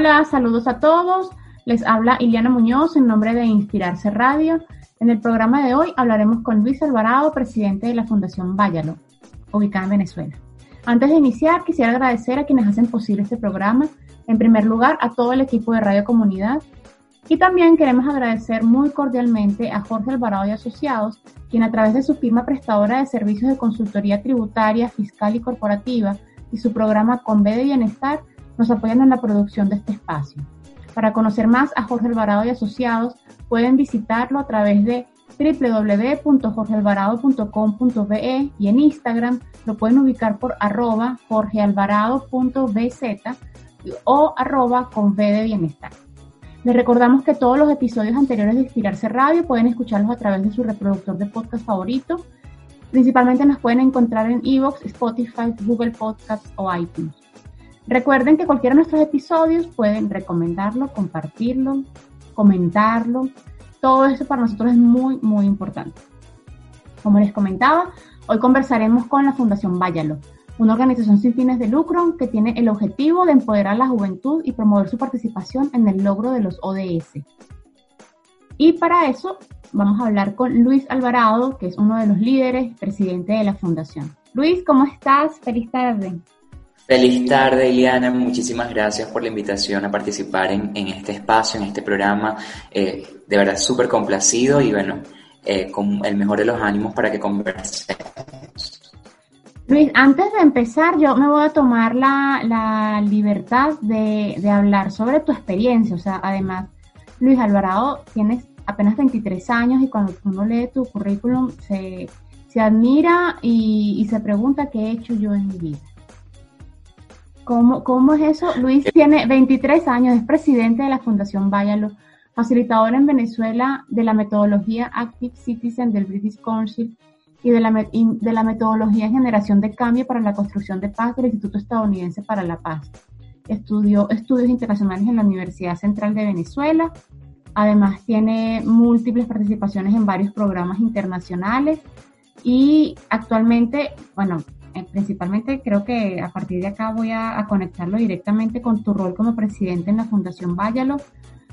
Hola, saludos a todos. Les habla Iliana Muñoz en nombre de Inspirarse Radio. En el programa de hoy hablaremos con Luis Alvarado, presidente de la Fundación Váyalo, ubicada en Venezuela. Antes de iniciar, quisiera agradecer a quienes hacen posible este programa. En primer lugar, a todo el equipo de Radio Comunidad. Y también queremos agradecer muy cordialmente a Jorge Alvarado y Asociados, quien a través de su firma prestadora de servicios de consultoría tributaria, fiscal y corporativa y su programa Con B de Bienestar nos apoyan en la producción de este espacio. Para conocer más a Jorge Alvarado y Asociados, pueden visitarlo a través de www.jorgealvarado.com.be y en Instagram lo pueden ubicar por arroba jorgealvarado.bz o arroba con B de bienestar. Les recordamos que todos los episodios anteriores de Inspirarse Radio pueden escucharlos a través de su reproductor de podcast favorito. Principalmente nos pueden encontrar en Evox, Spotify, Google Podcasts o iTunes. Recuerden que cualquiera de nuestros episodios pueden recomendarlo, compartirlo, comentarlo. Todo eso para nosotros es muy, muy importante. Como les comentaba, hoy conversaremos con la Fundación Váyalo, una organización sin fines de lucro que tiene el objetivo de empoderar a la juventud y promover su participación en el logro de los ODS. Y para eso vamos a hablar con Luis Alvarado, que es uno de los líderes, presidente de la Fundación. Luis, ¿cómo estás? Feliz tarde. Feliz tarde, Iliana. Muchísimas gracias por la invitación a participar en, este espacio, en este programa. Eh, de verdad, súper complacido y bueno, eh, con el mejor de los ánimos para que conversemos. Luis, antes de empezar, yo me voy a tomar la, libertad de, hablar sobre tu experiencia. O sea, además, Luis Alvarado, tienes apenas 23 años y cuando uno lee tu currículum se, se admira y, y se pregunta qué he hecho yo en mi vida. ¿Cómo, ¿Cómo es eso? Luis tiene 23 años, es presidente de la Fundación Váyalo, facilitador en Venezuela de la metodología Active Citizen del British Council y de la, de la metodología Generación de Cambio para la Construcción de Paz del Instituto Estadounidense para la Paz. Estudió estudios internacionales en la Universidad Central de Venezuela. Además, tiene múltiples participaciones en varios programas internacionales y actualmente, bueno, eh, principalmente creo que a partir de acá voy a, conectarlo directamente con tu rol como presidente en la Fundación Váyalo.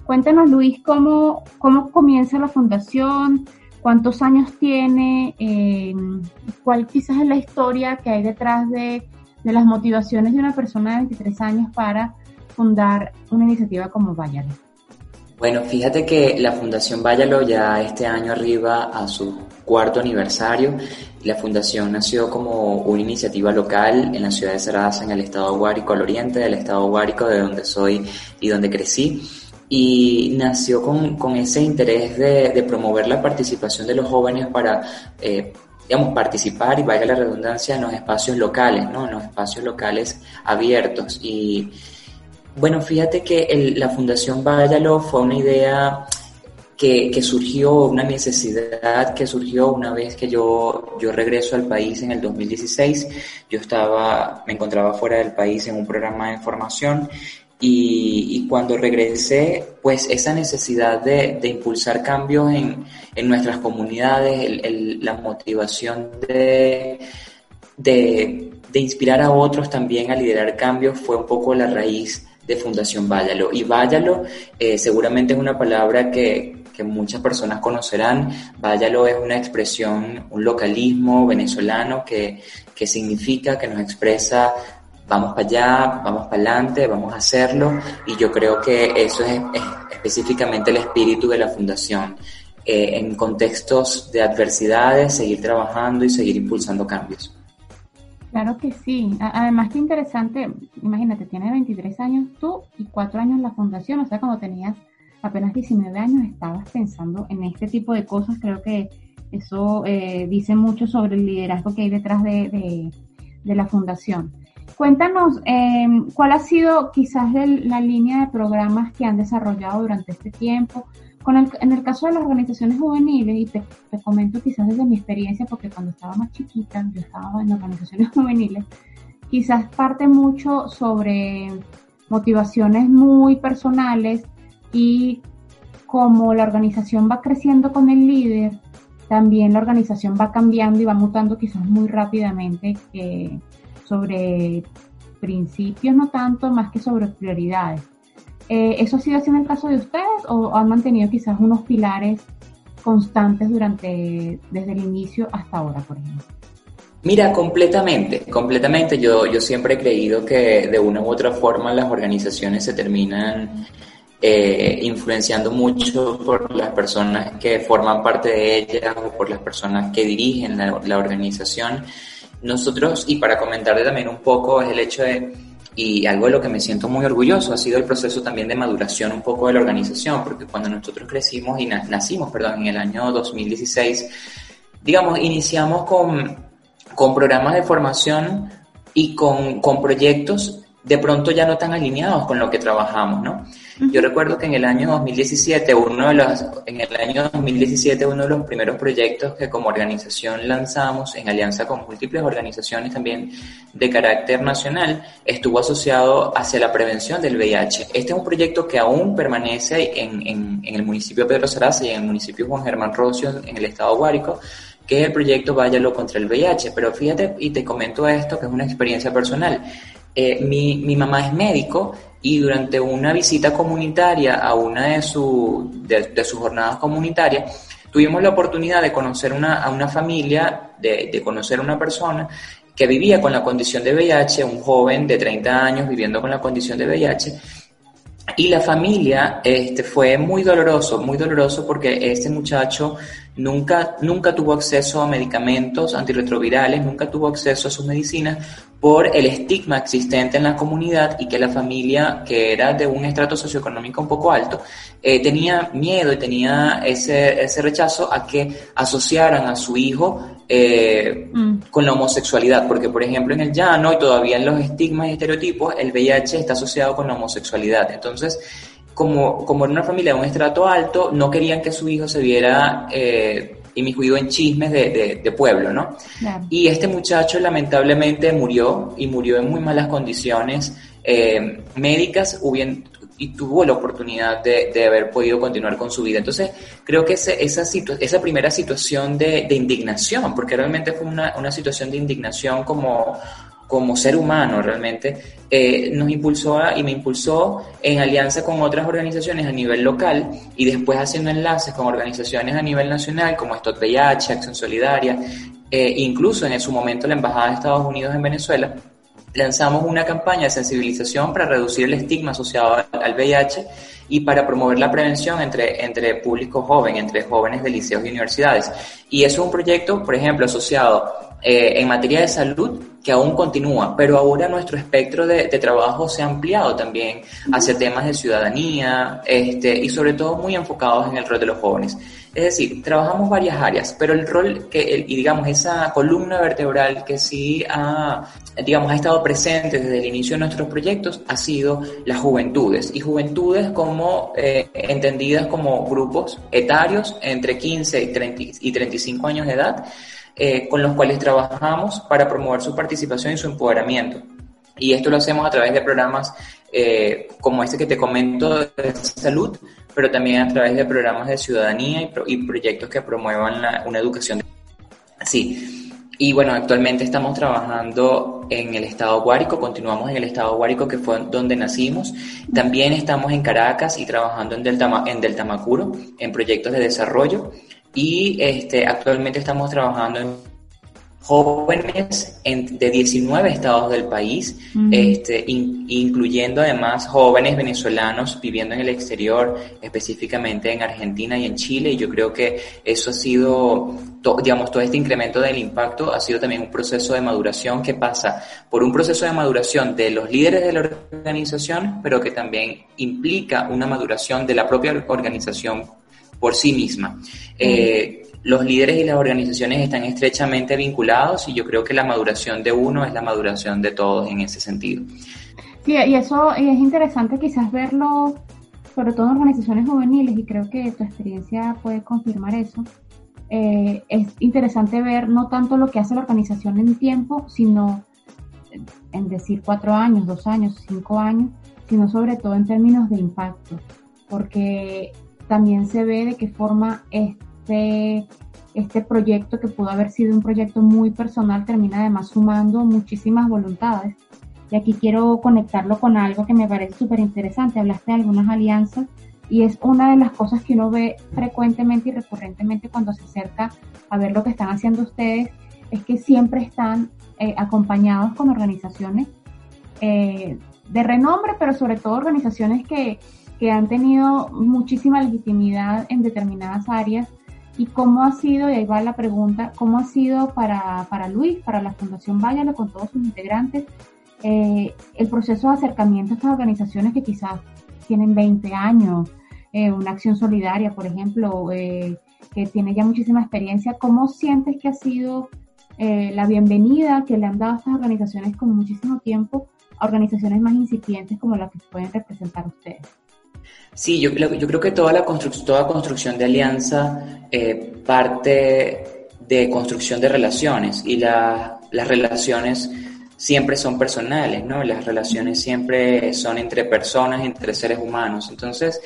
Cuéntanos, Luis, cómo, cómo comienza la fundación, cuántos años tiene, eh, cuál quizás es la historia que hay detrás de, de, las motivaciones de una persona de 23 años para fundar una iniciativa como Váyalo. Bueno, fíjate que la Fundación Váyalo ya este año arriba a su cuarto aniversario. La fundación nació como una iniciativa local en la ciudad de Sarasa, en el estado Guárico, al oriente del estado Guárico, de donde soy y donde crecí. Y nació con, con ese interés de, de, promover la participación de los jóvenes para, eh, digamos, participar y valga la redundancia en los espacios locales, ¿no? En los espacios locales abiertos. Y bueno, fíjate que la Fundación Váyalo fue una idea que, que, surgió, una necesidad que surgió una vez que yo, yo regreso al país en el 2016. Yo estaba, me encontraba fuera del país en un programa de formación y, y cuando regresé, pues esa necesidad de, de impulsar cambios en, en nuestras comunidades, el, el, la motivación de, de, de inspirar a otros también a liderar cambios fue un poco la raíz de Fundación Váyalo. Y Váyalo eh, seguramente es una palabra que, que muchas personas conocerán. Váyalo es una expresión, un localismo venezolano que, que significa, que nos expresa vamos para allá, vamos para adelante, vamos a hacerlo y yo creo que eso es, específicamente el espíritu de la fundación. Eh, en contextos de adversidades, seguir trabajando y seguir impulsando cambios. Claro que sí. Además, qué interesante, imagínate, tienes 23 años tú y 4 años la fundación, o sea, cuando tenías apenas 19 años estabas pensando en este tipo de cosas, creo que Eso eh, dice mucho sobre el liderazgo que hay detrás de, la fundación. Cuéntanos, em, ¿cuál ha sido quizás la línea de programas que han desarrollado durante este tiempo? en el caso de las organizaciones juveniles, y te, te, comento quizás desde mi experiencia, porque cuando estaba más chiquita, yo estaba en organizaciones juveniles, quizás parte mucho sobre motivaciones muy personales y como la organización va creciendo con el líder, también la organización va cambiando y va mutando quizás muy rápidamente sobre principios, no tanto, más que sobre prioridades. Eh, ¿Eso ha sido así en el caso de ustedes o han mantenido quizás unos pilares constantes durante, desde el inicio hasta ahora, por ejemplo? Mira, completamente, completamente. Yo, yo siempre he creído que de una u otra forma las organizaciones se terminan eh, influenciando mucho por las personas que forman parte de ellas o por las personas que dirigen la, organización. Nosotros, y para comentarle también un poco, es el hecho de, y algo de lo que me siento muy orgulloso, ha sido el proceso también de maduración un poco de la organización, porque cuando nosotros crecimos y nacimos, perdón, en el año 2016, digamos, iniciamos con, con programas de formación y con, con proyectos de pronto ya no tan alineados con lo que trabajamos, ¿no? Yo recuerdo que en el año 2017, uno de los, en el año 2017, uno de los primeros proyectos que como organización lanzamos en alianza con múltiples organizaciones también de carácter nacional, estuvo asociado hacia la prevención del VIH. Este es un proyecto que aún permanece en, en, el municipio de Pedro Saraza y en el municipio Juan Germán Rocio, en el estado Guárico, que es el proyecto Váyalo contra el VIH. Pero fíjate, y te comento esto, que es una experiencia personal. Eh, mi, mi, mamá es médico y durante una visita comunitaria a una de, de, sus jornadas comunitarias, tuvimos la oportunidad de conocer una, a una familia, de, de conocer a una persona que vivía con la condición de VIH, un joven de 30 años viviendo con la condición de VIH, y la familia este, fue muy doloroso, muy doloroso porque este muchacho nunca, nunca tuvo acceso a medicamentos antirretrovirales, nunca tuvo acceso a sus medicinas por el estigma existente en la comunidad y que la familia, que era de un estrato socioeconómico un poco alto, eh, tenía miedo y tenía ese, ese rechazo a que asociaran a su hijo eh, mm. con la homosexualidad, porque por ejemplo en el llano y todavía en los estigmas y estereotipos, el VIH está asociado con la homosexualidad. Entonces, como, como era una familia de un estrato alto, no querían que su hijo se viera eh, inmiscuido en chismes de, de, pueblo, ¿no? Y este muchacho lamentablemente murió y murió en muy malas condiciones eh, médicas, y tuvo la oportunidad de, de, haber podido continuar con su vida. Entonces, creo que esa, esa primera situación de, de, indignación, porque realmente fue una, una situación de indignación como, como ser humano realmente, eh, nos impulsó y me impulsó en alianza con otras organizaciones a nivel local y después haciendo enlaces con organizaciones a nivel nacional como Stop VIH, Acción Solidaria, eh, incluso en su momento la Embajada de Estados Unidos en Venezuela, lanzamos una campaña de sensibilización para reducir el estigma asociado al VIH y para promover la prevención entre, entre público joven, entre jóvenes de liceos y universidades. Y eso es un proyecto, por ejemplo, asociado eh, en materia de salud que aún continúa, pero ahora nuestro espectro de, trabajo se ha ampliado también hacia temas de ciudadanía este, y sobre todo muy enfocados en el rol de los jóvenes. Es decir, trabajamos varias áreas, pero el rol que, y digamos, esa columna vertebral que sí ha, digamos, ha estado presente desde el inicio de nuestros proyectos ha sido las juventudes y juventudes como eh, entendidas como grupos etarios entre 15 y, 30, y 35 años de edad eh, con los cuales trabajamos para promover su participación y su empoderamiento. Y esto lo hacemos a través de programas eh, como este que te comento de salud, pero también a través de programas de ciudadanía y, proyectos que promuevan una educación. Sí, y bueno, actualmente estamos trabajando en el estado Guárico, continuamos en el estado Guárico que fue donde nacimos. También estamos en Caracas y trabajando en Delta, en Deltamacuro, en proyectos de desarrollo y este, actualmente estamos trabajando en jóvenes de 19 estados del país, este, incluyendo además jóvenes venezolanos viviendo en el exterior, específicamente en Argentina y en Chile. Y yo creo que eso ha sido, digamos, todo este incremento del impacto ha sido también un proceso de maduración que pasa por un proceso de maduración de los líderes de la organización, pero que también implica una maduración de la propia organización por sí misma. Eh, los líderes y las organizaciones están estrechamente vinculados y yo creo que la maduración de uno es la maduración de todos en ese sentido. Sí, y eso es interesante quizás verlo, sobre todo en organizaciones juveniles, y creo que tu experiencia puede confirmar eso. Eh, es interesante ver no tanto lo que hace la organización en tiempo, sino en decir cuatro años, dos años, cinco años, sino sobre todo en términos de impacto, porque también se ve de qué forma este, este proyecto, que pudo haber sido un proyecto muy personal, termina además sumando muchísimas voluntades. Y aquí quiero conectarlo con algo que me parece súper interesante. Hablaste de algunas alianzas y es una de las cosas que uno ve frecuentemente y recurrentemente cuando se acerca a ver lo que están haciendo ustedes, es que siempre están eh, acompañados con organizaciones eh, de renombre, pero sobre todo organizaciones que, que han tenido muchísima legitimidad en determinadas áreas. ¿Y cómo ha sido, y ahí va la pregunta, cómo ha sido para, para Luis, para la Fundación Váyalo, con todos sus integrantes, eh, el proceso de acercamiento a estas organizaciones que quizás tienen 20 años, eh, una acción solidaria, por ejemplo, eh, que tiene ya muchísima experiencia, ¿cómo sientes que ha sido la bienvenida que le han dado a estas organizaciones con muchísimo tiempo a organizaciones más incipientes como las que pueden representar ustedes? Sí, yo, yo creo que toda la construcción, toda construcción de alianza eh, parte de construcción de relaciones y la, las relaciones siempre son personales, ¿no? Las relaciones siempre son entre personas, entre seres humanos. Entonces,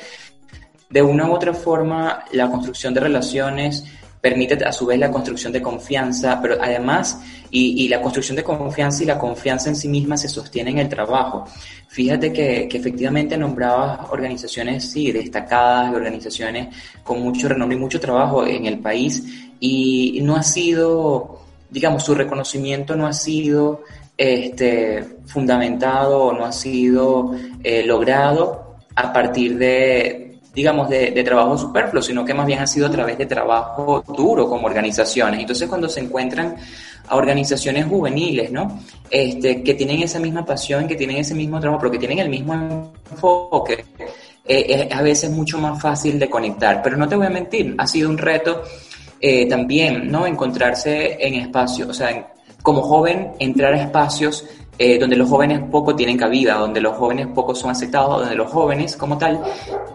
de una u otra forma, la construcción de relaciones permite a su vez la construcción de confianza, pero además, y, la construcción de confianza y la confianza en sí misma se sostiene en el trabajo. Fíjate que, efectivamente nombrabas organizaciones, sí, destacadas, organizaciones con mucho renombre y mucho trabajo en el país, y no ha sido, digamos, su reconocimiento no ha sido este, fundamentado o no ha sido eh, logrado a partir de, digamos, de, de, trabajo superfluo, sino que más bien ha sido a través de trabajo duro como organizaciones. Entonces, cuando se encuentran a organizaciones juveniles, ¿no? Este, que tienen esa misma pasión, que tienen ese mismo trabajo, pero que tienen el mismo enfoque, eh, es a veces mucho más fácil de conectar. Pero no te voy a mentir, ha sido un reto eh, también, ¿no? Encontrarse en espacios, o sea, como joven, entrar a espacios eh, donde los jóvenes poco tienen cabida, donde los jóvenes poco son aceptados, donde los jóvenes como tal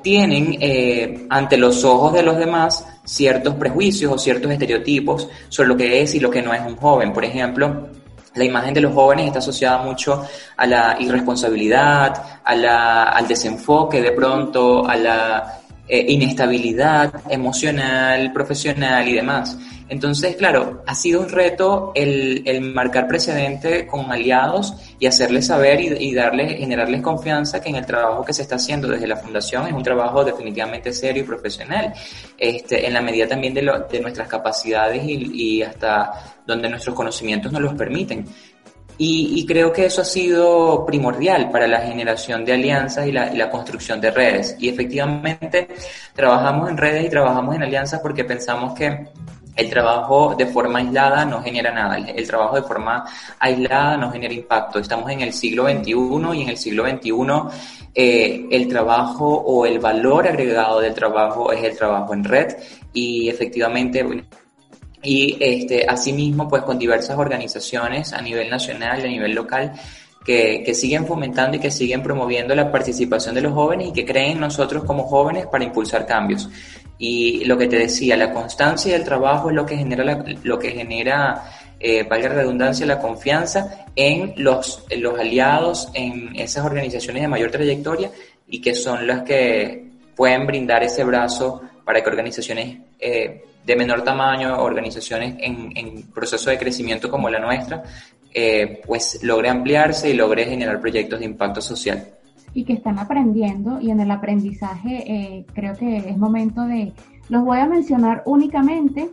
tienen eh, ante los ojos de los demás ciertos prejuicios o ciertos estereotipos sobre lo que es y lo que no es un joven. Por ejemplo, la imagen de los jóvenes está asociada mucho a la irresponsabilidad, a la, al desenfoque de pronto, a la eh, inestabilidad emocional, profesional y demás. Entonces, claro, ha sido un reto el, marcar precedente con aliados y hacerles saber y, darles, generarles confianza que en el trabajo que se está haciendo desde la fundación es un trabajo definitivamente serio y profesional, este, en la medida también de, nuestras capacidades y, hasta donde nuestros conocimientos nos los permiten. Y, creo que eso ha sido primordial para la generación de alianzas y la, construcción de redes. Y efectivamente trabajamos en redes y trabajamos en alianzas porque pensamos que el trabajo de forma aislada no genera nada, el trabajo de forma aislada no genera impacto. Estamos en el siglo XXI y en el siglo XXI eh, el trabajo o el valor agregado del trabajo es el trabajo en red y efectivamente y este, asimismo pues con diversas organizaciones a nivel nacional y a nivel local que, que, siguen fomentando y que siguen promoviendo la participación de los jóvenes y que creen en nosotros como jóvenes para impulsar cambios. Y lo que te decía, la constancia del trabajo es lo que genera, lo que genera eh, valga la redundancia, la confianza en los, en los aliados, en esas organizaciones de mayor trayectoria y que son las que pueden brindar ese brazo para que organizaciones eh, de menor tamaño, organizaciones en, en, proceso de crecimiento como la nuestra, eh, pues logre ampliarse y logre generar proyectos de impacto social y que están aprendiendo y en el aprendizaje eh, creo que es momento de, los voy a mencionar únicamente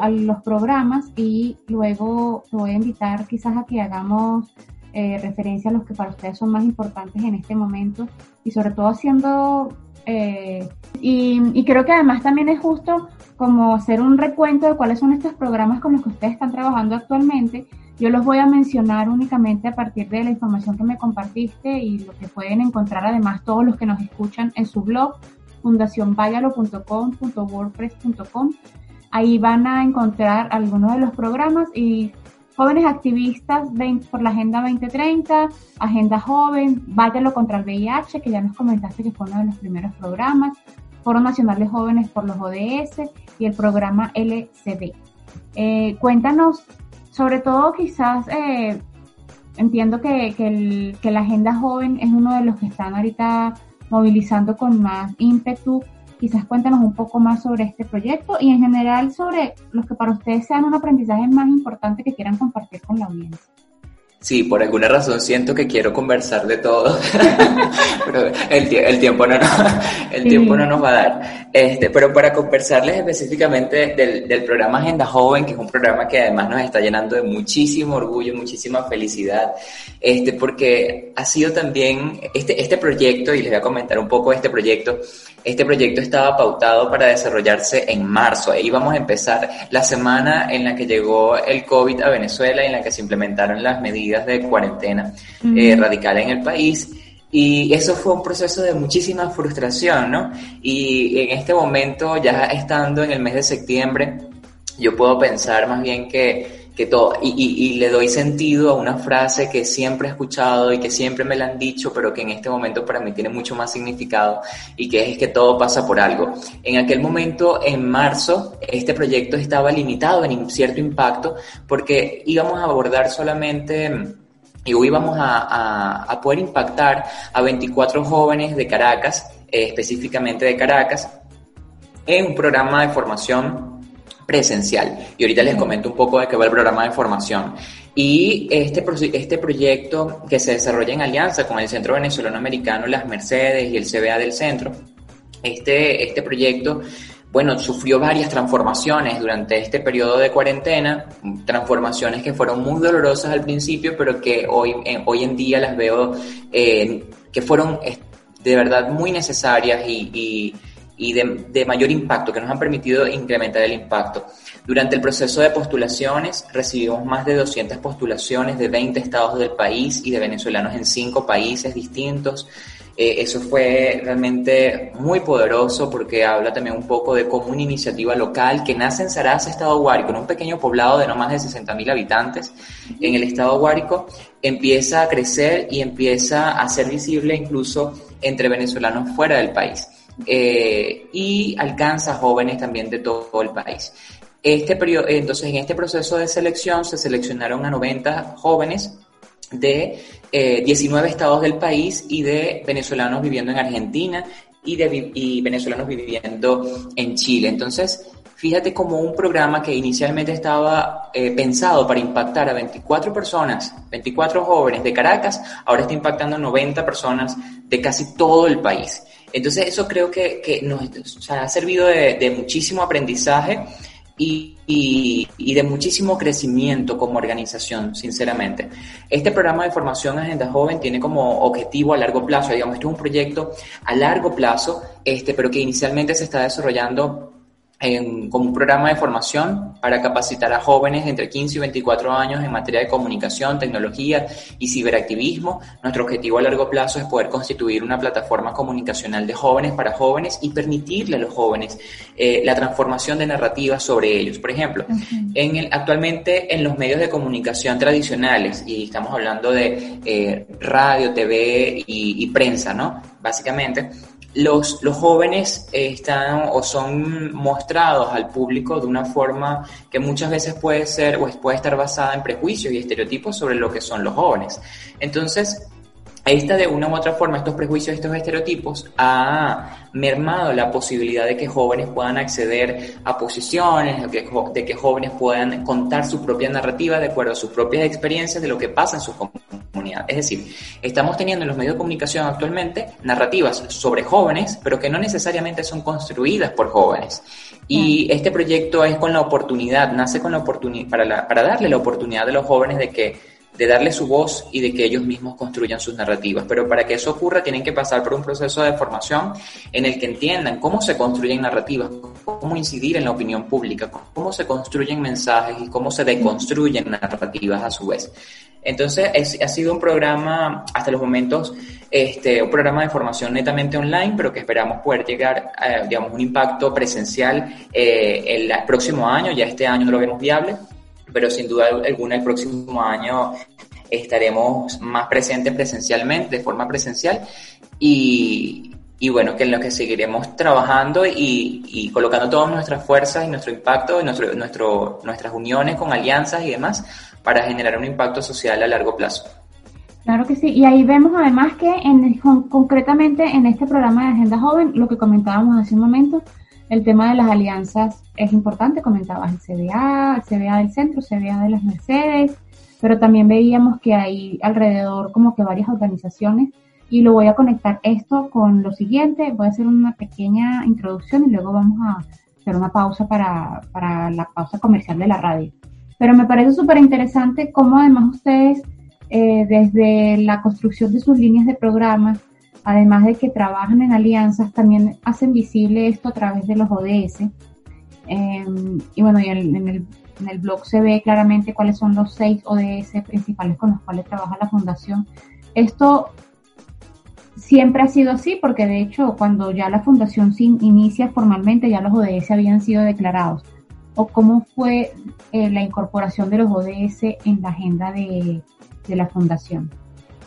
a los programas y luego te voy a invitar quizás a que hagamos eh, referencia a los que para ustedes son más importantes en este momento y sobre todo haciendo eh, y, y, creo que además también es justo como hacer un recuento de cuáles son estos programas con los que ustedes están trabajando actualmente yo los voy a mencionar únicamente a partir de la información que me compartiste y lo que pueden encontrar además todos los que nos escuchan en su blog fundacionvayalo.com.wordpress.com. Ahí van a encontrar algunos de los programas y jóvenes activistas por la Agenda 2030, Agenda Joven, Váyalo contra el VIH, que ya nos comentaste que fue uno de los primeros programas, Foro Nacional de Jóvenes por los ODS y el programa LCD. Eh, cuéntanos, sobre todo quizás, eh, entiendo que, que la Agenda Joven es uno de los que están ahorita movilizando con más ímpetu Quizás cuéntanos un poco más sobre este proyecto y en general sobre los que para ustedes sean un aprendizaje más importante que quieran compartir con la audiencia. Sí, por alguna razón siento que quiero conversar de todo, pero el, el, tiempo, no, el tiempo no nos va a dar. Este, pero para conversarles específicamente del, del, programa Agenda Joven, que es un programa que además nos está llenando de muchísimo orgullo, muchísima felicidad, este, porque ha sido también este, este proyecto, y les voy a comentar un poco este proyecto, este proyecto estaba pautado para desarrollarse en marzo. Ahí vamos a empezar la semana en la que llegó el COVID a Venezuela y en la que se implementaron las medidas de cuarentena eh, radical en el país. Y eso fue un proceso de muchísima frustración, ¿no? Y en este momento, ya estando en el mes de septiembre, yo puedo pensar más bien que que todo, y, y, le doy sentido a una frase que siempre he escuchado y que siempre me la han dicho, pero que en este momento para mí tiene mucho más significado y que es que todo pasa por algo. En aquel momento, en marzo, este proyecto estaba limitado en cierto impacto porque íbamos a abordar solamente y hoy íbamos a, a, a, poder impactar a 24 jóvenes de Caracas, eh, específicamente de Caracas, en un programa de formación presencial. Y ahorita les comento un poco de qué va el programa de formación. Y este, este proyecto que se desarrolla en alianza con el Centro Venezolano Americano Las Mercedes y el CBA del centro, este, este proyecto bueno, sufrió varias transformaciones durante este periodo de cuarentena, transformaciones que fueron muy dolorosas al principio, pero que hoy, hoy en día las veo eh, que fueron de verdad muy necesarias y y de, mayor impacto, que nos han permitido incrementar el impacto. Durante el proceso de postulaciones recibimos más de 200 postulaciones de 20 estados del país y de venezolanos en 5 países distintos. Eh, eso fue realmente muy poderoso porque habla también un poco de cómo una iniciativa local que nace en Sarasa, Estado Guárico, en un pequeño poblado de no más de 60.000 habitantes en el Estado Guárico, empieza a crecer y empieza a ser visible incluso entre venezolanos fuera del país. Eh, y alcanza jóvenes también de todo el país. Este entonces, en este proceso de selección se seleccionaron a 90 jóvenes de 19 eh, estados del país y de venezolanos viviendo en Argentina y, de, venezolanos viviendo en Chile. Entonces, fíjate como un programa que inicialmente estaba eh, pensado para impactar a 24 personas, 24 jóvenes de Caracas, ahora está impactando a 90 personas de casi todo el país. Entonces eso creo que, que nos ha servido de, muchísimo aprendizaje y, y, de muchísimo crecimiento como organización, sinceramente. Este programa de formación Agenda Joven tiene como objetivo a largo plazo, digamos, esto es un proyecto a largo plazo, este, pero que inicialmente se está desarrollando como un programa de formación para capacitar a jóvenes de entre 15 y 24 años en materia de comunicación, tecnología y ciberactivismo. Nuestro objetivo a largo plazo es poder constituir una plataforma comunicacional de jóvenes para jóvenes y permitirle a los jóvenes eh, la transformación de narrativas sobre ellos. Por ejemplo, en el, actualmente en los medios de comunicación tradicionales, y estamos hablando de eh, radio, TV y, y prensa, ¿no? Básicamente, los, los jóvenes están o son mostrados al público de una forma que muchas veces puede ser o puede estar basada en prejuicios y estereotipos sobre lo que son los jóvenes. Entonces, esta de una u otra forma, estos prejuicios, estos estereotipos, ha mermado la posibilidad de que jóvenes puedan acceder a posiciones, de que, de que jóvenes puedan contar su propia narrativa de acuerdo a sus propias experiencias de lo que pasa en sus comunidades. Es decir, estamos teniendo en los medios de comunicación actualmente narrativas sobre jóvenes, pero que no necesariamente son construidas por jóvenes. Y este proyecto es con la oportunidad, nace con la oportunidad, para, para darle la oportunidad a los jóvenes de que de darle su voz y de que ellos mismos construyan sus narrativas. Pero para que eso ocurra tienen que pasar por un proceso de formación en el que entiendan cómo se construyen narrativas, cómo incidir en la opinión pública, cómo se construyen mensajes y cómo se deconstruyen narrativas a su vez. Entonces, ha sido un programa, hasta los momentos, este, un programa de formación netamente online, pero que esperamos poder llegar a, digamos, un impacto presencial eh, el próximo año, ya este año no lo vemos viable, pero sin duda alguna el próximo año estaremos más presentes presencialmente, de forma presencial, y, bueno, que en lo que seguiremos trabajando y, y, colocando todas nuestras fuerzas y nuestro impacto, y nuestro, nuestras uniones con alianzas y demás para generar un impacto social a largo plazo. Claro que sí, y ahí vemos además que en, concretamente en este programa de Agenda Joven, lo que comentábamos hace un momento, el tema de las alianzas es importante, comentabas el CBA, el CBA del centro, el CBA de las Mercedes, pero también veíamos que hay alrededor como que varias organizaciones y lo voy a conectar esto con lo siguiente. Voy a hacer una pequeña introducción y luego vamos a hacer una pausa para, para la pausa comercial de la radio. Pero me parece súper interesante cómo además ustedes, eh, desde la construcción de sus líneas de programa, además de que trabajan en alianzas, también hacen visible esto a través de los ODS. Em, y bueno, y en, el, en el blog se ve claramente cuáles son los seis ODS principales con los cuales trabaja la fundación. Esto siempre ha sido así, porque de hecho cuando ya la fundación inicia formalmente ya los ODS habían sido declarados. ¿O cómo fue eh, la incorporación de los ODS en la agenda de, de la fundación?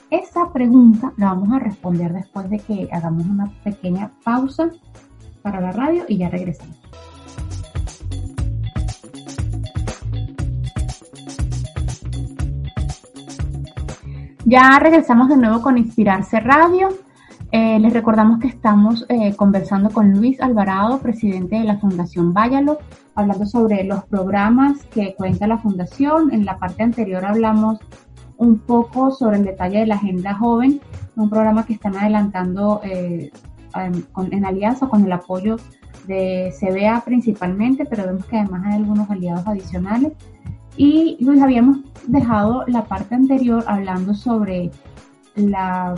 Esa pregunta la vamos a responder después de que hagamos una pequeña pausa para la radio y ya regresamos. Ya regresamos de nuevo con Inspirarse Radio. Eh, les recordamos que estamos eh, conversando con Luis Alvarado, presidente de la Fundación Váyalo, hablando sobre los programas que cuenta la Fundación. En la parte anterior hablamos un poco sobre el detalle de la Agenda Joven, un programa que están adelantando eh, en alianza con el apoyo de CBA principalmente, pero vemos que además hay algunos aliados adicionales. Y Luis, habíamos dejado la parte anterior hablando sobre la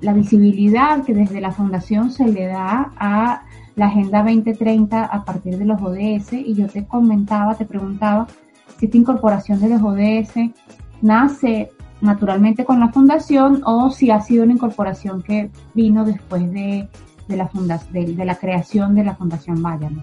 la visibilidad que desde la Fundación se le da a la Agenda 2030 a partir de los ODS y yo te comentaba, te preguntaba si esta incorporación de los ODS nace naturalmente con la Fundación o si ha sido una incorporación que vino después de, la, de, la creación de la Fundación Bayern.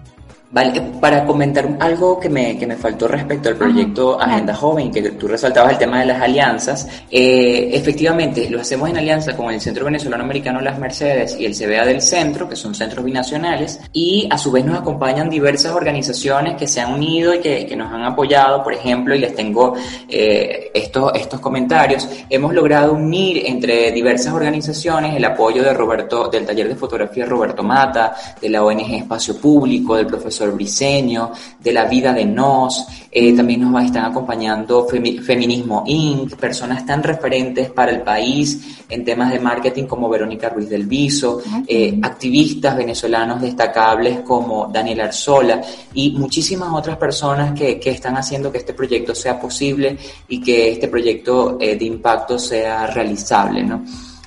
Vale, para comentar algo que me, que me faltó respecto al proyecto Agenda Joven, que tú resaltabas el tema de las alianzas, eh, efectivamente lo hacemos en alianza con el Centro Venezolano Americano Las Mercedes y el CBA del Centro, que son centros binacionales, y a su vez nos acompañan diversas organizaciones que se han unido y que, que nos han apoyado, por ejemplo, y les tengo eh, estos, estos comentarios, hemos logrado unir entre diversas organizaciones el apoyo de Roberto, del taller de fotografía Roberto Mata, de la ONG Espacio Público, del profesor Briseño, de la vida de Nos, eh, también nos están acompañando Feminismo Inc., personas tan referentes para el país en temas de marketing como Verónica Ruiz del Viso, eh, activistas venezolanos destacables como Daniel Arzola y muchísimas otras personas que, que, están haciendo que este proyecto sea posible y que este proyecto eh, de impacto sea realizable, ¿no?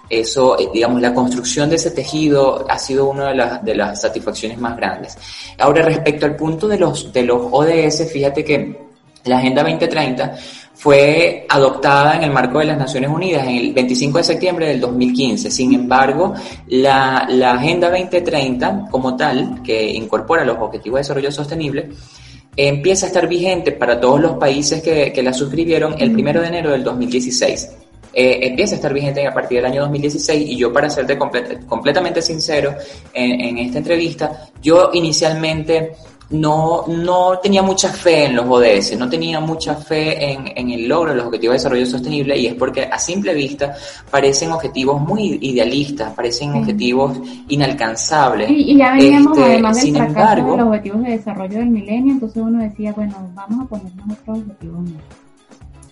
Eso, eh, digamos, la construcción de ese tejido ha sido una de las, de las satisfacciones más grandes. Ahora, respecto al punto de los, de los ODS, fíjate que la Agenda 2030 fue adoptada en el marco de las Naciones Unidas en el 25 de septiembre del 2015. Sin embargo, la, la Agenda 2030 como tal, que incorpora los Objetivos de Desarrollo Sostenible, empieza a estar vigente para todos los países que, que la suscribieron el 1 de enero del 2016 eh, empieza a estar vigente a partir del año 2016 y yo para serte completamente sincero en, esta entrevista, yo inicialmente no, no tenía mucha fe en los ODS, no tenía mucha fe en, en, el logro de los objetivos de desarrollo sostenible y es porque a simple vista parecen objetivos muy idealistas, parecen objetivos inalcanzables. Y, ya veníamos este, además del fracaso de los objetivos de desarrollo del milenio, entonces uno decía, bueno, vamos a ponernos otros objetivos.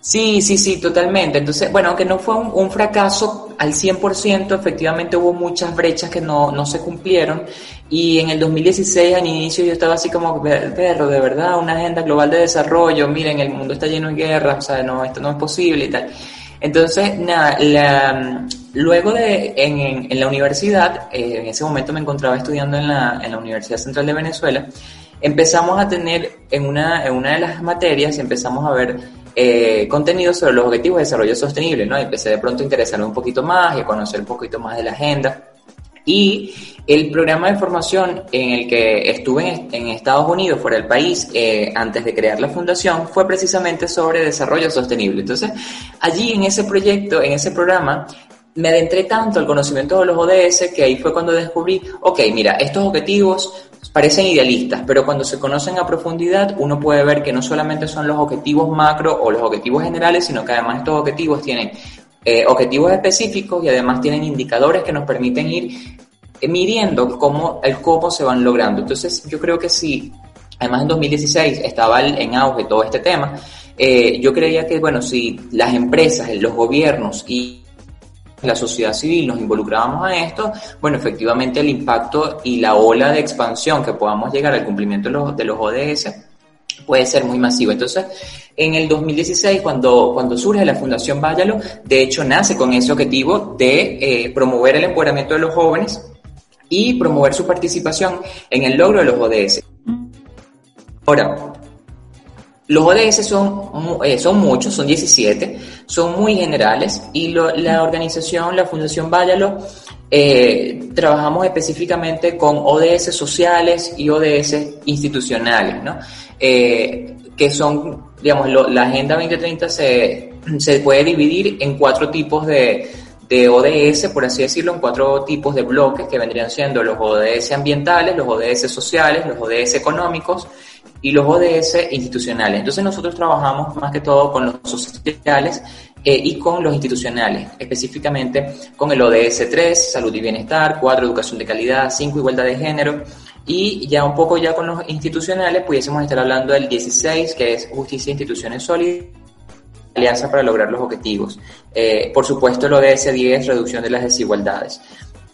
Sí, sí, sí, totalmente. Entonces, bueno, aunque no fue un, fracaso al 100%, efectivamente hubo muchas brechas que no, no se cumplieron. Y en el 2016, al inicio, yo estaba así como, perro, de verdad, una agenda global de desarrollo, miren, el mundo está lleno de guerras, o sea, no, esto no es posible y tal. Entonces, nada, luego de, en, en, la universidad, eh, en ese momento me encontraba estudiando en la, en la Universidad Central de Venezuela, empezamos a tener en una, en una de las materias, empezamos a ver eh, contenido sobre los objetivos de desarrollo sostenible, ¿no? Empecé de pronto a interesarme un poquito más y a conocer un poquito más de la agenda. Y el programa de formación en el que estuve en, Estados Unidos, fuera del país, eh, antes de crear la fundación, fue precisamente sobre desarrollo sostenible. Entonces, allí en ese proyecto, en ese programa, me adentré tanto al conocimiento de los ODS que ahí fue cuando descubrí, ok, mira, estos objetivos parecen idealistas, pero cuando se conocen a profundidad uno puede ver que no solamente son los objetivos macro o los objetivos generales, sino que además estos objetivos tienen eh, objetivos específicos y además tienen indicadores que nos permiten ir eh, midiendo cómo, el cómo se van logrando. Entonces yo creo que sí, además en 2016 estaba en auge todo este tema, eh, yo creía que, bueno, si las empresas, los gobiernos y la sociedad civil nos involucrábamos a esto, bueno, efectivamente el impacto y la ola de expansión que podamos llegar al cumplimiento de los, de los ODS puede ser muy masivo. Entonces, en el 2016, cuando, cuando surge la Fundación Váyalo, de hecho nace con ese objetivo de eh, promover el empoderamiento de los jóvenes y promover su participación en el logro de los ODS. Ahora, los ODS son, eh, son muchos, son 17, son muy generales y la organización, la Fundación Váyalo, eh, trabajamos específicamente con ODS sociales y ODS institucionales, ¿no? Eh, que son, digamos, la Agenda 2030 se, se puede dividir en cuatro tipos de, de ODS, por así decirlo, en cuatro tipos de bloques que vendrían siendo los ODS ambientales, los ODS sociales, los ODS económicos y los ODS institucionales. Entonces nosotros trabajamos más que todo con los sociales eh, y con los institucionales, específicamente con el ODS 3, salud y bienestar, 4, educación de calidad, 5, igualdad de género, y ya un poco ya con los institucionales pudiésemos estar hablando del 16, que es justicia e instituciones sólidas, alianza para lograr los objetivos. Eh, por supuesto, el ODS 10, reducción de las desigualdades.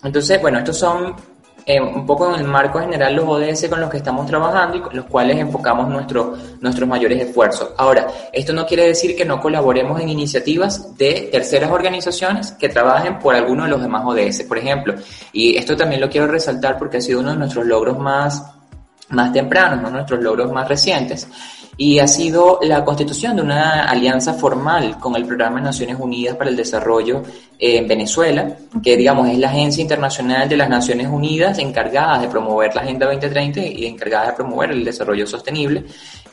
Entonces, bueno, estos son eh, un poco en el marco general los ODS con los que estamos trabajando y con los cuales enfocamos nuestro, nuestros mayores esfuerzos. Ahora, esto no quiere decir que no colaboremos en iniciativas de terceras organizaciones que trabajen por alguno de los demás ODS, por ejemplo. Y esto también lo quiero resaltar porque ha sido uno de nuestros logros más, más tempranos, ¿no? nuestros logros más recientes y ha sido la constitución de una alianza formal con el Programa de Naciones Unidas para el Desarrollo en Venezuela, que digamos es la agencia internacional de las Naciones Unidas encargada de promover la Agenda 2030 y encargada de promover el desarrollo sostenible.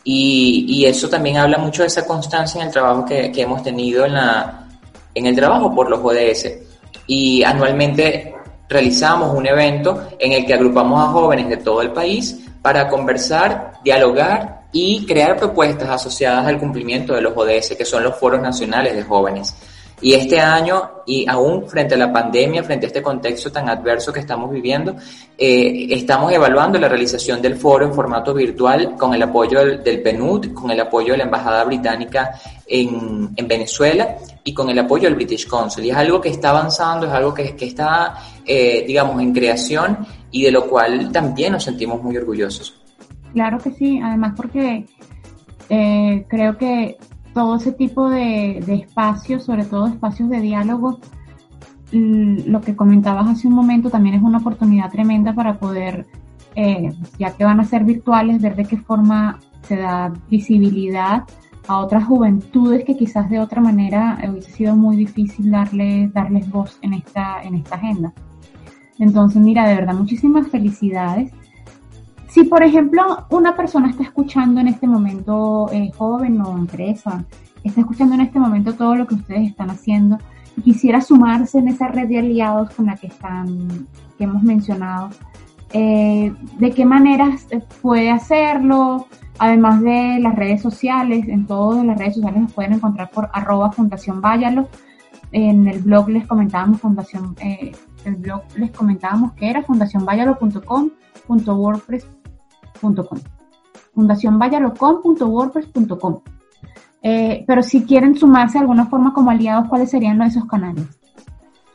Y, y eso también habla mucho de esa constancia en el trabajo que, que hemos tenido en, la, en el trabajo por los ODS. Y anualmente realizamos un evento en el que agrupamos a jóvenes de todo el país para conversar, dialogar y crear propuestas asociadas al cumplimiento de los ODS, que son los foros nacionales de jóvenes. Y este año, y aún frente a la pandemia, frente a este contexto tan adverso que estamos viviendo, eh, estamos evaluando la realización del foro en formato virtual con el apoyo del, PNUD, con el apoyo de la Embajada Británica en, en, Venezuela y con el apoyo del British Council. Y es algo que está avanzando, es algo que, que está, eh, digamos, en creación y de lo cual también nos sentimos muy orgullosos. Claro que sí, además porque eh, creo que todo ese tipo de, espacios, sobre todo espacios de diálogo, mm, lo que comentabas hace un momento también es una oportunidad tremenda para poder, eh, ya que van a ser virtuales, ver de qué forma se da visibilidad a otras juventudes que quizás de otra manera hubiese sido muy difícil darles, darles voz en esta, en esta agenda. Entonces, mira, de verdad, muchísimas felicidades. Si, por ejemplo, una persona está escuchando en este momento, eh, joven o empresa, está escuchando en este momento todo lo que ustedes están haciendo y quisiera sumarse en esa red de aliados con la que están, que hemos mencionado, eh, ¿de qué maneras eh, puede hacerlo? Además de las redes sociales, en todas las redes sociales nos pueden encontrar por arroba Fundación Váyalo. En el blog les comentábamos Fundación, el blog les comentábamos que era fundacionvayalocom.wordpress.com. Eh, pero si quieren sumarse de alguna forma como aliados, ¿cuáles serían esos canales?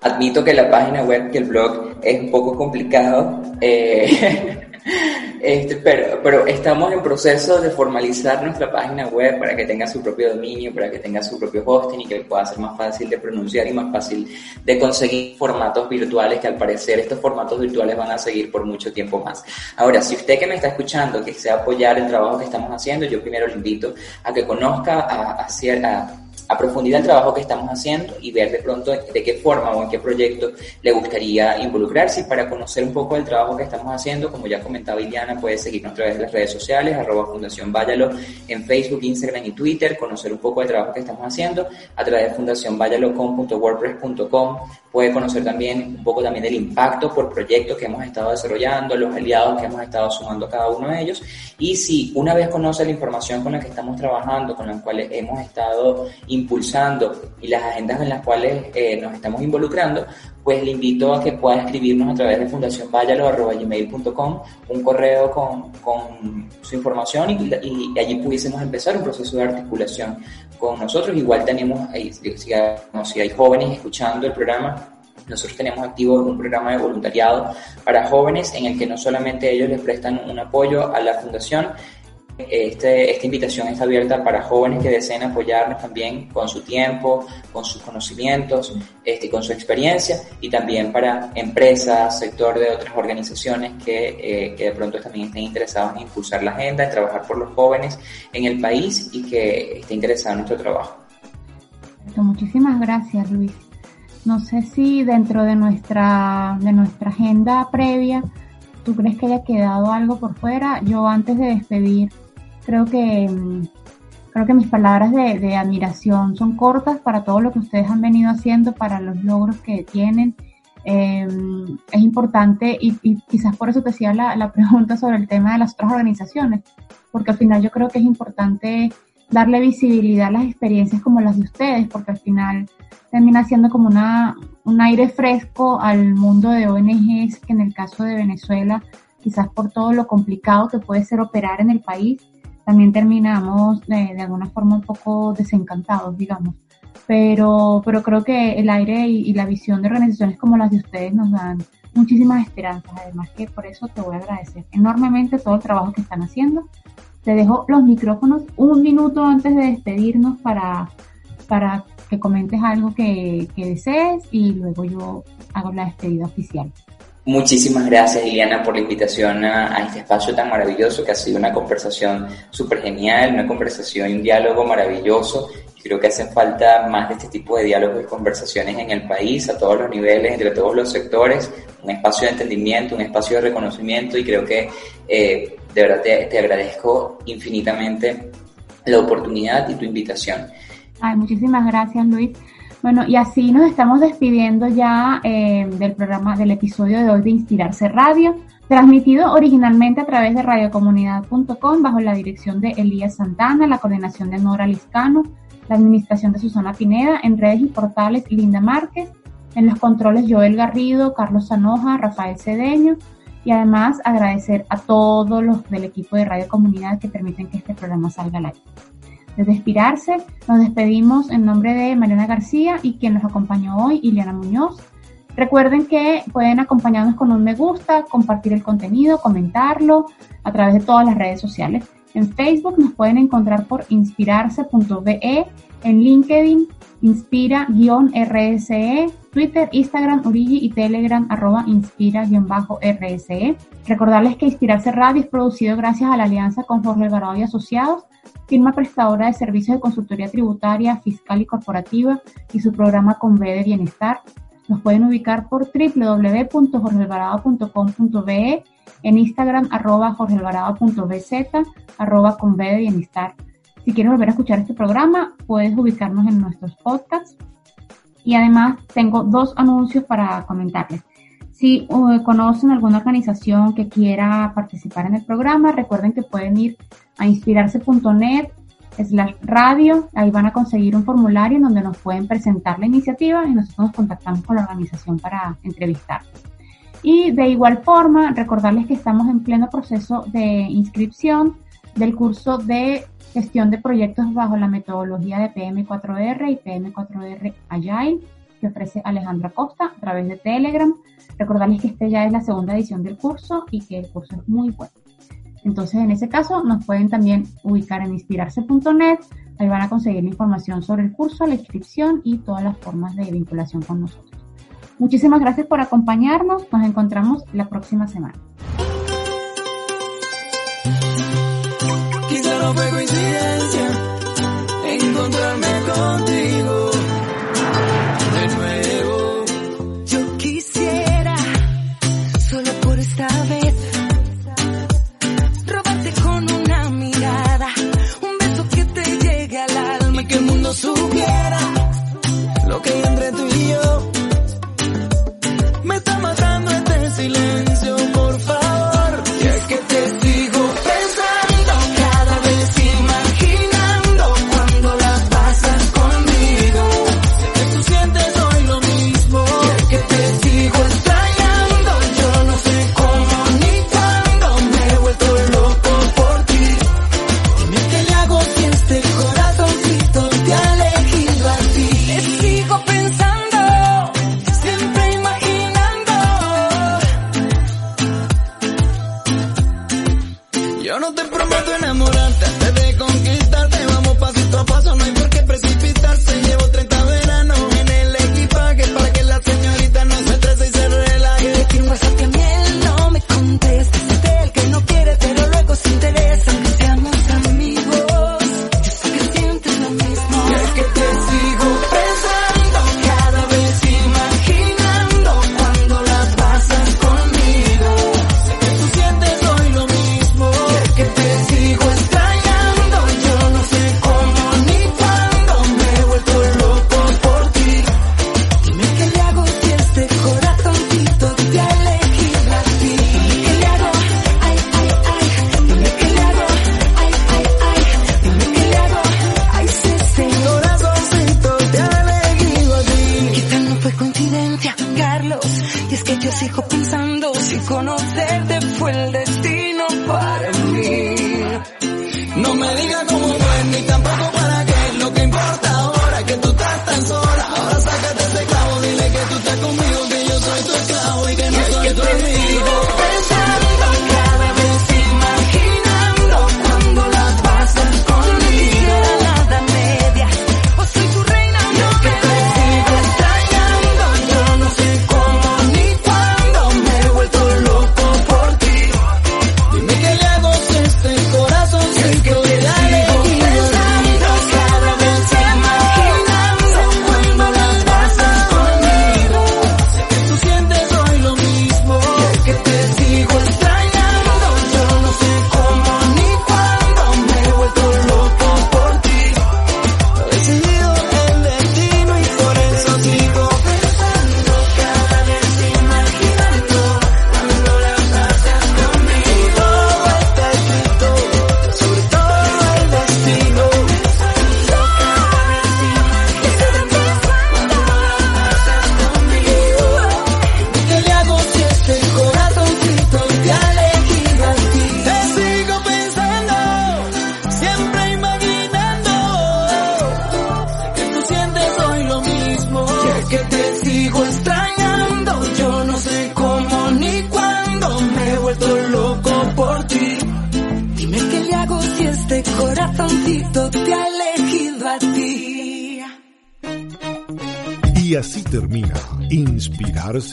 Admito que la página web y el blog es un poco complicado. Eh, Este, pero, pero estamos en proceso de formalizar nuestra página web para que tenga su propio dominio, para que tenga su propio hosting y que pueda ser más fácil de pronunciar y más fácil de conseguir formatos virtuales que al parecer estos formatos virtuales van a seguir por mucho tiempo más. Ahora, si usted que me está escuchando, que desea apoyar el trabajo que estamos haciendo, yo primero le invito a que conozca a, a, a a profundidad el trabajo que estamos haciendo y ver de pronto de qué forma o en qué proyecto le gustaría involucrarse. Para conocer un poco el trabajo que estamos haciendo, como ya comentaba Iliana, puede seguirnos a través de las redes sociales, arroba Fundación Váyalo en Facebook, Instagram y Twitter, conocer un poco del trabajo que estamos haciendo a través de fundacionvayalocom.wordpress.com. Puede conocer también un poco también del impacto por proyectos que hemos estado desarrollando, los aliados que hemos estado sumando cada uno de ellos. Y si una vez conoce la información con la que estamos trabajando, con la cual hemos estado impulsando y las agendas en las cuales eh, nos estamos involucrando, pues le invito a que pueda escribirnos a través de fundacionvayalo.gmail.com un correo con, con, su información y, y, allí pudiésemos empezar un proceso de articulación con nosotros. Igual tenemos, si, si hay jóvenes escuchando el programa, nosotros tenemos activo un programa de voluntariado para jóvenes en el que no solamente ellos les prestan un apoyo a la fundación, este, esta invitación está abierta para jóvenes que deseen apoyarnos también con su tiempo, con sus conocimientos, este, con su experiencia y también para empresas, sector de otras organizaciones que, eh, de pronto también estén interesados en impulsar la agenda, en trabajar por los jóvenes en el país y que estén interesados en nuestro trabajo. Muchísimas gracias, Luis. No sé si dentro de nuestra, de nuestra agenda previa, ¿tú crees que haya quedado algo por fuera? Yo antes de despedir creo que, creo que mis palabras de, admiración son cortas para todo lo que ustedes han venido haciendo, para los logros que tienen. Em, es importante y, quizás por eso te hacía la, la, pregunta sobre el tema de las otras organizaciones, porque al final yo creo que es importante darle visibilidad a las experiencias como las de ustedes, porque al final termina siendo como una, un aire fresco al mundo de ONGs, que en el caso de Venezuela, quizás por todo lo complicado que puede ser operar en el país, también terminamos de, de alguna forma un poco desencantados, digamos. Pero, pero creo que el aire y, la visión de organizaciones como las de ustedes nos dan muchísimas esperanzas. Además que por eso te voy a agradecer enormemente todo el trabajo que están haciendo. Te dejo los micrófonos un minuto antes de despedirnos para, para que comentes algo que, que desees y luego yo hago la despedida oficial. Muchísimas gracias, Liliana, por la invitación a, este espacio tan maravilloso, que ha sido una conversación súper genial, una conversación y un diálogo maravilloso. Creo que hacen falta más de este tipo de diálogos y conversaciones en el país, a todos los niveles, entre todos los sectores, un espacio de entendimiento, un espacio de reconocimiento y creo que eh, de verdad te, te agradezco infinitamente la oportunidad y tu invitación. Ay, muchísimas gracias, Luis. Bueno, y así nos estamos despidiendo ya eh, del programa, del episodio de hoy de Inspirarse Radio, transmitido originalmente a través de radiocomunidad.com bajo la dirección de Elías Santana, la coordinación de Nora Liscano, la administración de Susana Pineda, en redes y portales Linda Márquez, en los controles Joel Garrido, Carlos Sanoja, Rafael Cedeño, y además agradecer a todos los del equipo de Radio Comunidad que permiten que este programa salga al aire de Inspirarse. Nos despedimos en nombre de Mariana García y quien nos acompañó hoy, Ileana Muñoz. Recuerden que pueden acompañarnos con un me gusta, compartir el contenido, comentarlo a través de todas las redes sociales. En Facebook nos pueden encontrar por inspirarse.be, en LinkedIn inspira-rse, Twitter, Instagram, Origi y Telegram arroba inspira-rse. Recordarles que Inspirarse Radio es producido gracias a la alianza con Jorge Alvarado y Asociados firma prestadora de servicios de consultoría tributaria, fiscal y corporativa y su programa con de Bienestar. Nos pueden ubicar por www.jorgealvarado.com.be, en Instagram arroba jorgealvarado.bz, arroba con de Bienestar. Si quieres volver a escuchar este programa, puedes ubicarnos en nuestros podcasts. Y además tengo dos anuncios para comentarles. Si uh, conocen alguna organización que quiera participar en el programa, recuerden que pueden ir a inspirarse.net slash radio, ahí van a conseguir un formulario en donde nos pueden presentar la iniciativa y nosotros nos contactamos con la organización para entrevistar. Y de igual forma, recordarles que estamos en pleno proceso de inscripción del curso de gestión de proyectos bajo la metodología de PM4R y PM4R Agile que ofrece Alejandra Costa a través de Telegram. Recordarles que esta ya es la segunda edición del curso y que el curso es muy bueno. Entonces, en ese caso, nos pueden también ubicar en inspirarse.net. Ahí van a conseguir la información sobre el curso, la inscripción y todas las formas de vinculación con nosotros. Muchísimas gracias por acompañarnos. Nos encontramos la próxima semana. Encontrarme contigo.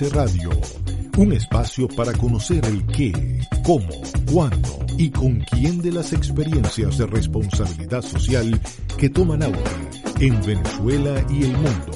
Radio, un espacio para conocer el qué, cómo, cuándo y con quién de las experiencias de responsabilidad social que toman auge en Venezuela y el mundo